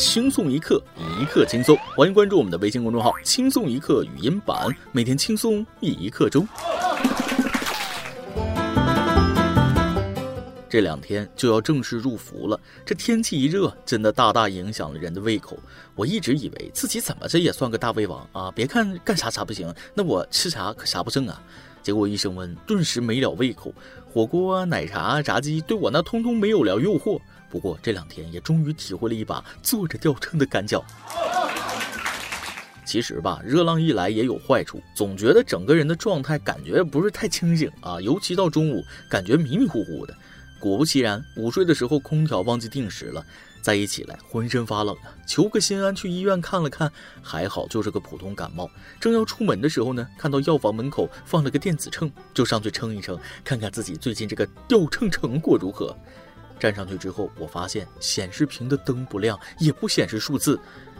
轻松一刻，一刻轻松。欢迎关注我们的微信公众号“轻松一刻语音版”，每天轻松一刻钟。这两天就要正式入伏了，这天气一热，真的大大影响了人的胃口。我一直以为自己怎么着也算个大胃王啊，别看干啥啥不行，那我吃啥可啥不剩啊。结果一升温，顿时没了胃口。火锅、奶茶、炸鸡，对我那通通没有了诱惑。不过这两天也终于体会了一把坐着掉秤的感觉。其实吧，热浪一来也有坏处，总觉得整个人的状态感觉不是太清醒啊，尤其到中午，感觉迷迷糊糊的。果不其然，午睡的时候空调忘记定时了。再一起来，浑身发冷啊！求个心安，去医院看了看，还好就是个普通感冒。正要出门的时候呢，看到药房门口放了个电子秤，就上去称一称，看看自己最近这个掉秤成果如何。站上去之后，我发现显示屏的灯不亮，也不显示数字，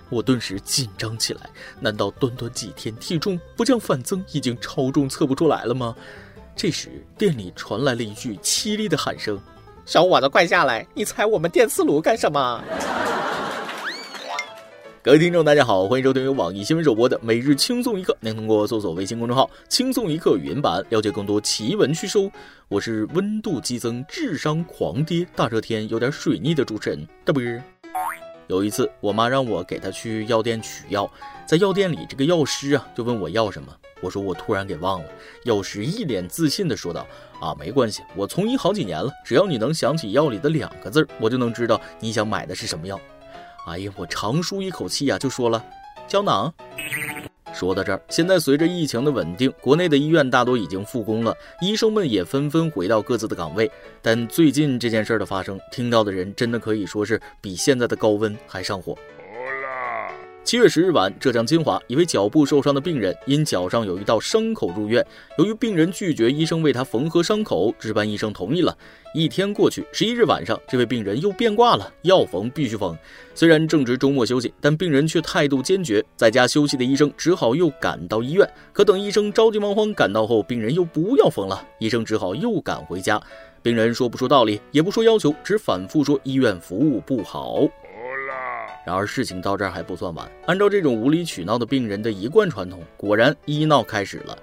我顿时紧张起来。难道短短几天体重不降反增，已经超重测不出来了吗？这时店里传来了一句凄厉的喊声。小伙子，快下来！你踩我们电磁炉干什么？各位听众，大家好，欢迎收听由网易新闻首播的《每日轻松一刻》。您通过搜索微信公众号“轻松一刻”语音版了解更多奇闻趣事。我是温度激增、智商狂跌、大热天有点水逆的主持人大波。有一次，我妈让我给她去药店取药，在药店里，这个药师啊就问我要什么。我说我突然给忘了，药师一脸自信地说道：“啊，没关系，我从医好几年了，只要你能想起药里的两个字，我就能知道你想买的是什么药。”哎呀，我长舒一口气呀，就说了：“胶囊。”说到这儿，现在随着疫情的稳定，国内的医院大多已经复工了，医生们也纷纷回到各自的岗位。但最近这件事的发生，听到的人真的可以说是比现在的高温还上火。七月十日晚，浙江金华一位脚部受伤的病人因脚上有一道伤口入院。由于病人拒绝医生为他缝合伤口，值班医生同意了。一天过去，十一日晚上，这位病人又变卦了，要缝必须缝。虽然正值周末休息，但病人却态度坚决。在家休息的医生只好又赶到医院。可等医生着急忙慌赶到后，病人又不要缝了，医生只好又赶回家。病人说不出道理，也不说要求，只反复说医院服务不好。然而事情到这儿还不算完，按照这种无理取闹的病人的一贯传统，果然医闹开始了。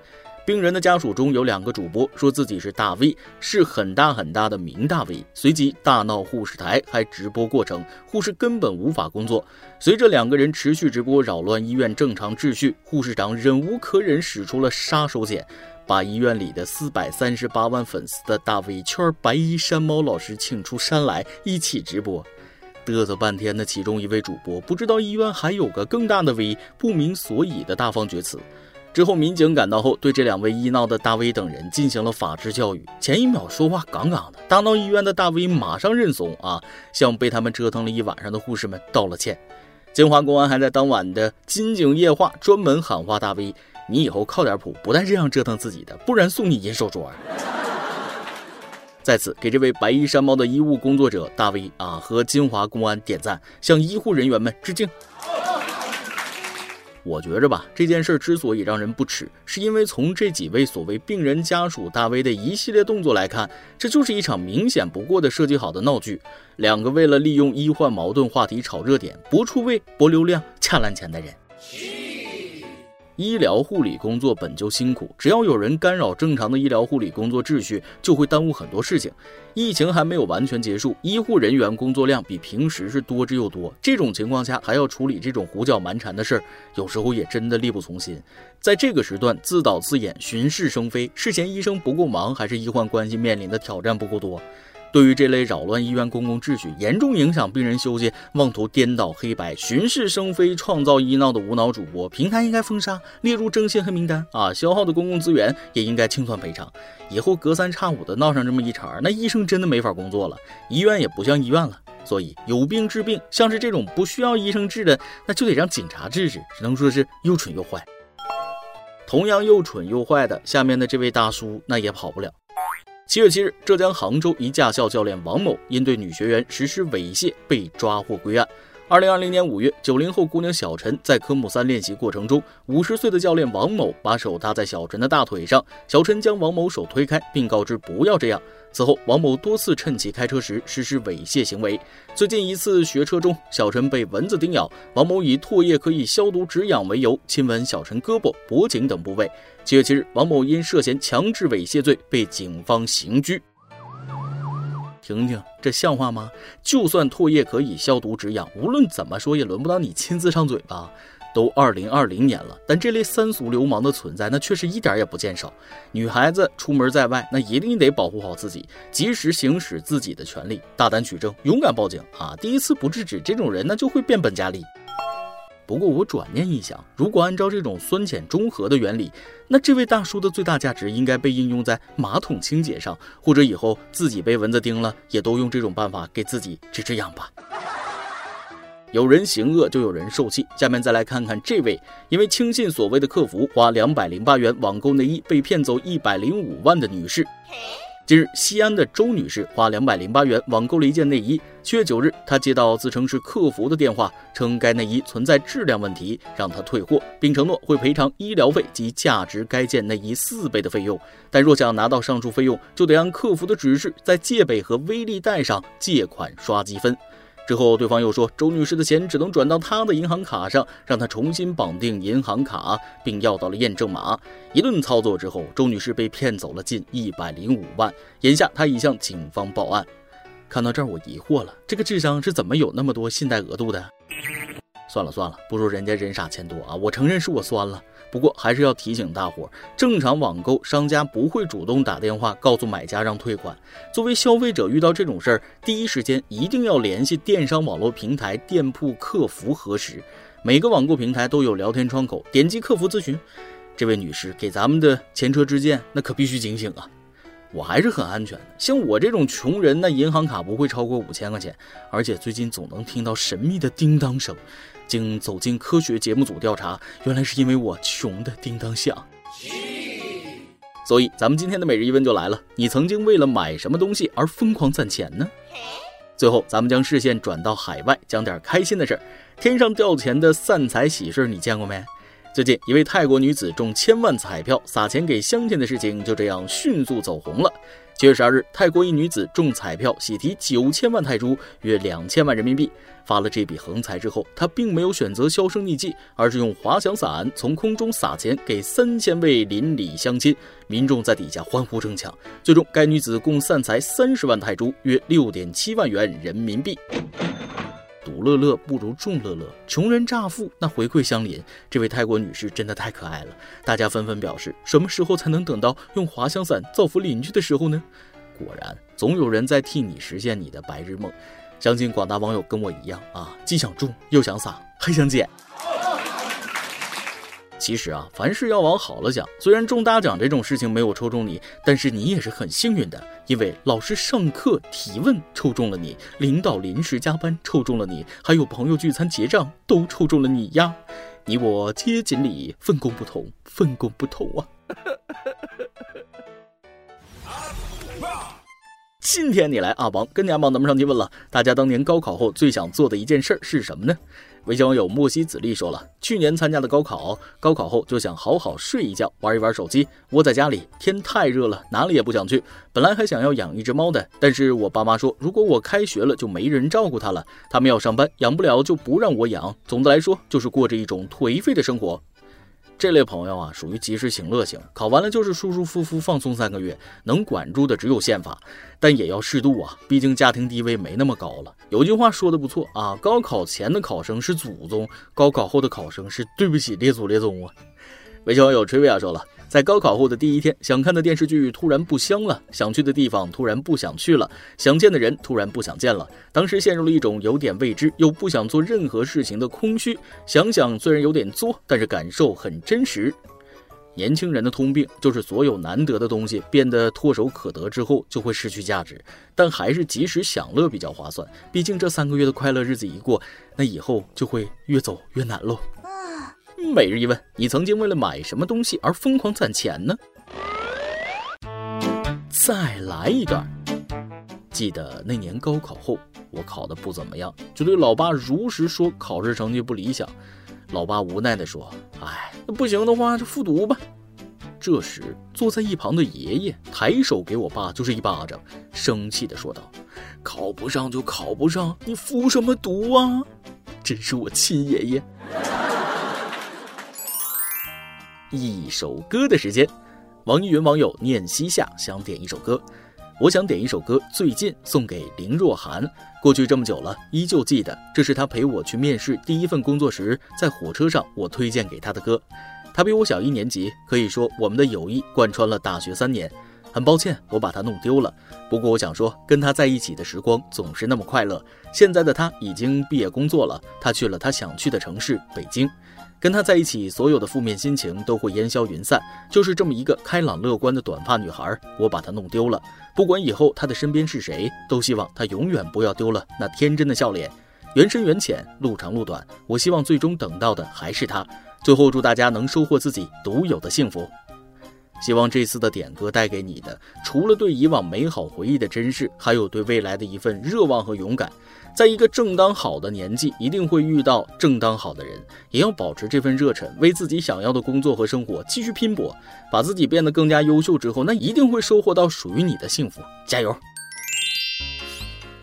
病人的家属中有两个主播说自己是大 V，是很大很大的名大 V，随即大闹护士台，还直播过程，护士根本无法工作。随着两个人持续直播扰乱医院正常秩序，护士长忍无可忍，使出了杀手锏，把医院里的四百三十八万粉丝的大 V 圈白衣山猫老师请出山来一起直播。嘚瑟半天的其中一位主播不知道医院还有个更大的 V，不明所以的大放厥词。之后民警赶到后，对这两位医闹的大 V 等人进行了法制教育。前一秒说话杠杠的，大闹医院的大 V 马上认怂啊，向被他们折腾了一晚上的护士们道了歉。金华公安还在当晚的金井夜话专门喊话大 V：“ 你以后靠点谱，不带这样折腾自己的，不然送你银手镯。”在此给这位白衣山猫的医务工作者大 V 啊和金华公安点赞，向医护人员们致敬。我觉着吧，这件事之所以让人不齿，是因为从这几位所谓病人家属大 V 的一系列动作来看，这就是一场明显不过的设计好的闹剧。两个为了利用医患矛盾话题炒热点、博出位、博流量、恰烂钱的人。医疗护理工作本就辛苦，只要有人干扰正常的医疗护理工作秩序，就会耽误很多事情。疫情还没有完全结束，医护人员工作量比平时是多之又多。这种情况下还要处理这种胡搅蛮缠的事儿，有时候也真的力不从心。在这个时段自导自演、巡视生非，是嫌医生不够忙，还是医患关系面临的挑战不够多？对于这类扰乱医院公共秩序、严重影响病人休息、妄图颠倒黑白、巡视生非、创造医闹的无脑主播，平台应该封杀，列入征信黑名单啊！消耗的公共资源也应该清算赔偿。以后隔三差五的闹上这么一茬，那医生真的没法工作了，医院也不像医院了。所以有病治病，像是这种不需要医生治的，那就得让警察治治，只能说是又蠢又坏。同样又蠢又坏的，下面的这位大叔那也跑不了。七月七日，浙江杭州一驾校教练王某因对女学员实施猥亵被抓获归案。二零二零年五月，九零后姑娘小陈在科目三练习过程中，五十岁的教练王某把手搭在小陈的大腿上，小陈将王某手推开，并告知不要这样。此后，王某多次趁其开车时实施猥亵行为。最近一次学车中，小陈被蚊子叮咬，王某以唾液可以消毒止痒为由，亲吻小陈胳膊、脖颈等部位。七月七日，王某因涉嫌强制猥亵罪被警方刑拘。听听这像话吗？就算唾液可以消毒止痒，无论怎么说也轮不到你亲自上嘴吧？都二零二零年了，但这类三俗流氓的存在，那却是一点也不见少。女孩子出门在外，那一定得保护好自己，及时行使自己的权利，大胆取证，勇敢报警啊！第一次不制止这种人，那就会变本加厉。不过我转念一想，如果按照这种酸碱中和的原理，那这位大叔的最大价值应该被应用在马桶清洁上，或者以后自己被蚊子叮了，也都用这种办法给自己止止痒吧。有人行恶，就有人受气。下面再来看看这位因为轻信所谓的客服，花两百零八元网购内衣被骗走一百零五万的女士。近日，西安的周女士花两百零八元网购了一件内衣。七月九日，她接到自称是客服的电话，称该内衣存在质量问题，让她退货，并承诺会赔偿医疗费及价值该件内衣四倍的费用。但若想拿到上述费用，就得按客服的指示，在借呗和微粒贷上借款刷积分。之后，对方又说周女士的钱只能转到她的银行卡上，让她重新绑定银行卡，并要到了验证码。一顿操作之后，周女士被骗走了近一百零五万。眼下，她已向警方报案。看到这儿，我疑惑了，这个智商是怎么有那么多信贷额度的？算了算了，不如人家人傻钱多啊！我承认是我酸了。不过还是要提醒大伙儿，正常网购商家不会主动打电话告诉买家让退款。作为消费者，遇到这种事儿，第一时间一定要联系电商网络平台店铺客服核实。每个网购平台都有聊天窗口，点击客服咨询。这位女士，给咱们的前车之鉴，那可必须警醒啊！我还是很安全的，像我这种穷人，那银行卡不会超过五千块钱，而且最近总能听到神秘的叮当声。经走进科学节目组调查，原来是因为我穷的叮当响。所以咱们今天的每日一问就来了：你曾经为了买什么东西而疯狂攒钱呢？最后，咱们将视线转到海外，讲点开心的事儿。天上掉钱的散财喜事，你见过没？最近，一位泰国女子中千万彩票撒钱给乡亲的事情就这样迅速走红了。七月十二日，泰国一女子中彩票喜提九千万泰铢，约两千万人民币。发了这笔横财之后，她并没有选择销声匿迹，而是用滑翔伞从空中撒钱给三千位邻里乡亲。民众在底下欢呼争抢，最终该女子共散财三十万泰铢，约六点七万元人民币。独乐乐不如众乐乐，穷人乍富，那回馈乡邻。这位泰国女士真的太可爱了，大家纷纷表示，什么时候才能等到用滑翔伞造福邻居的时候呢？果然，总有人在替你实现你的白日梦。相信广大网友跟我一样啊，既想种又想撒，还想捡。其实啊，凡事要往好了想。虽然中大奖这种事情没有抽中你，但是你也是很幸运的，因为老师上课提问抽中了你，领导临时加班抽中了你，还有朋友聚餐结账都抽中了你呀。你我皆锦鲤，分工不同，分工不同啊。今天你来阿王跟你阿王咱们上去问了，大家当年高考后最想做的一件事儿是什么呢？微信网友莫西子丽说了，去年参加的高考，高考后就想好好睡一觉，玩一玩手机，窝在家里。天太热了，哪里也不想去。本来还想要养一只猫的，但是我爸妈说，如果我开学了，就没人照顾它了。他们要上班，养不了就不让我养。总的来说，就是过着一种颓废的生活。这类朋友啊，属于及时行乐型，考完了就是舒舒服服放松三个月，能管住的只有宪法，但也要适度啊，毕竟家庭地位没那么高了。有句话说的不错啊，高考前的考生是祖宗，高考后的考生是对不起列祖列宗啊。微信网友崔维亚说了。在高考后的第一天，想看的电视剧突然不香了，想去的地方突然不想去了，想见的人突然不想见了。当时陷入了一种有点未知又不想做任何事情的空虚。想想虽然有点作，但是感受很真实。年轻人的通病就是所有难得的东西变得唾手可得之后就会失去价值，但还是及时享乐比较划算。毕竟这三个月的快乐日子一过，那以后就会越走越难喽。每日一问：你曾经为了买什么东西而疯狂攒钱呢？再来一段。记得那年高考后，我考的不怎么样，就对老爸如实说考试成绩不理想。老爸无奈地说：“哎，那不行的话就复读吧。”这时，坐在一旁的爷爷抬手给我爸就是一巴掌，生气的说道：“考不上就考不上，你复什么读啊？真是我亲爷爷。”一首歌的时间，网易云网友念西夏想点一首歌，我想点一首歌，《最近》送给林若涵。过去这么久了，依旧记得，这是他陪我去面试第一份工作时，在火车上我推荐给他的歌。他比我小一年级，可以说我们的友谊贯穿了大学三年。很抱歉，我把他弄丢了。不过我想说，跟他在一起的时光总是那么快乐。现在的他已经毕业工作了，他去了他想去的城市北京。跟他在一起，所有的负面心情都会烟消云散。就是这么一个开朗乐观的短发女孩，我把她弄丢了。不管以后她的身边是谁，都希望她永远不要丢了那天真的笑脸。缘深缘浅，路长路短，我希望最终等到的还是她。最后，祝大家能收获自己独有的幸福。希望这次的点歌带给你的，除了对以往美好回忆的珍视，还有对未来的一份热望和勇敢。在一个正当好的年纪，一定会遇到正当好的人，也要保持这份热忱，为自己想要的工作和生活继续拼搏，把自己变得更加优秀之后，那一定会收获到属于你的幸福。加油！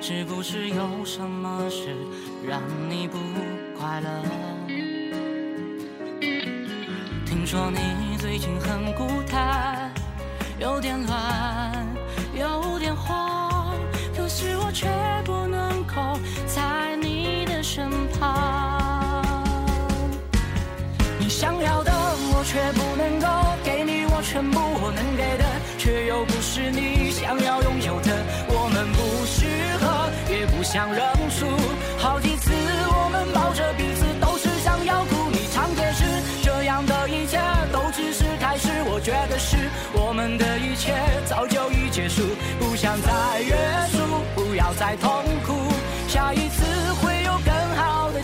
是不是有什么事让你不快乐？听说你最近很孤单，有点乱，有点慌，可是我却不能够在你的身旁。你想要的我却不能够给你，我全部我能给的，却又不是你想要拥有的，不想认输，好几次我们抱着彼此，都是想要哭。你常解释，这样的一切都只是开始。我觉得是我们的一切早就已结束，不想再约束，不要再痛苦，下一次会有更好的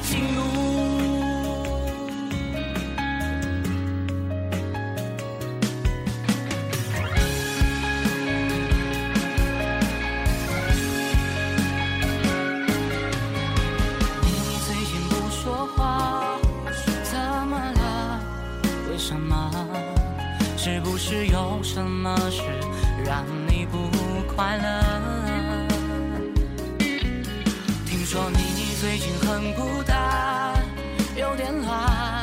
有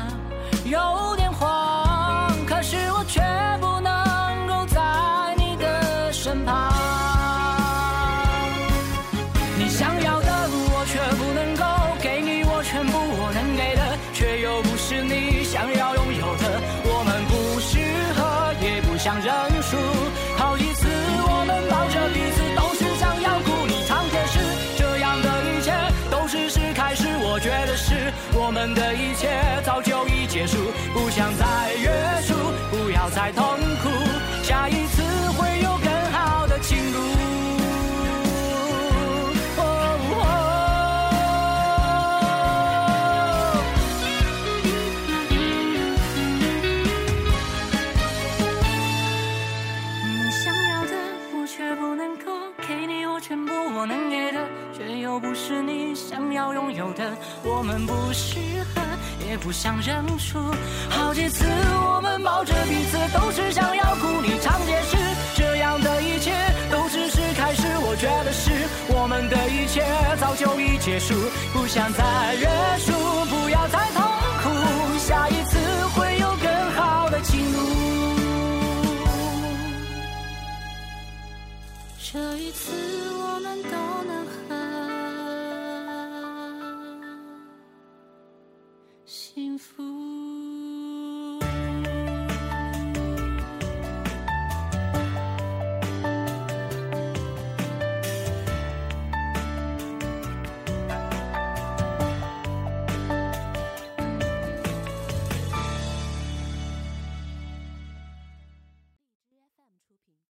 是我们的一切早就已结束，不想再约束，不要再痛是你想要拥有的，我们不适合，也不想认输。好几次我们抱着彼此，都是想要哭。你常解释，这样的一切都只是开始。我觉得是我们的一切早就已结束，不想再约束，不要再痛苦。下一次会有更好的情路。这一次我。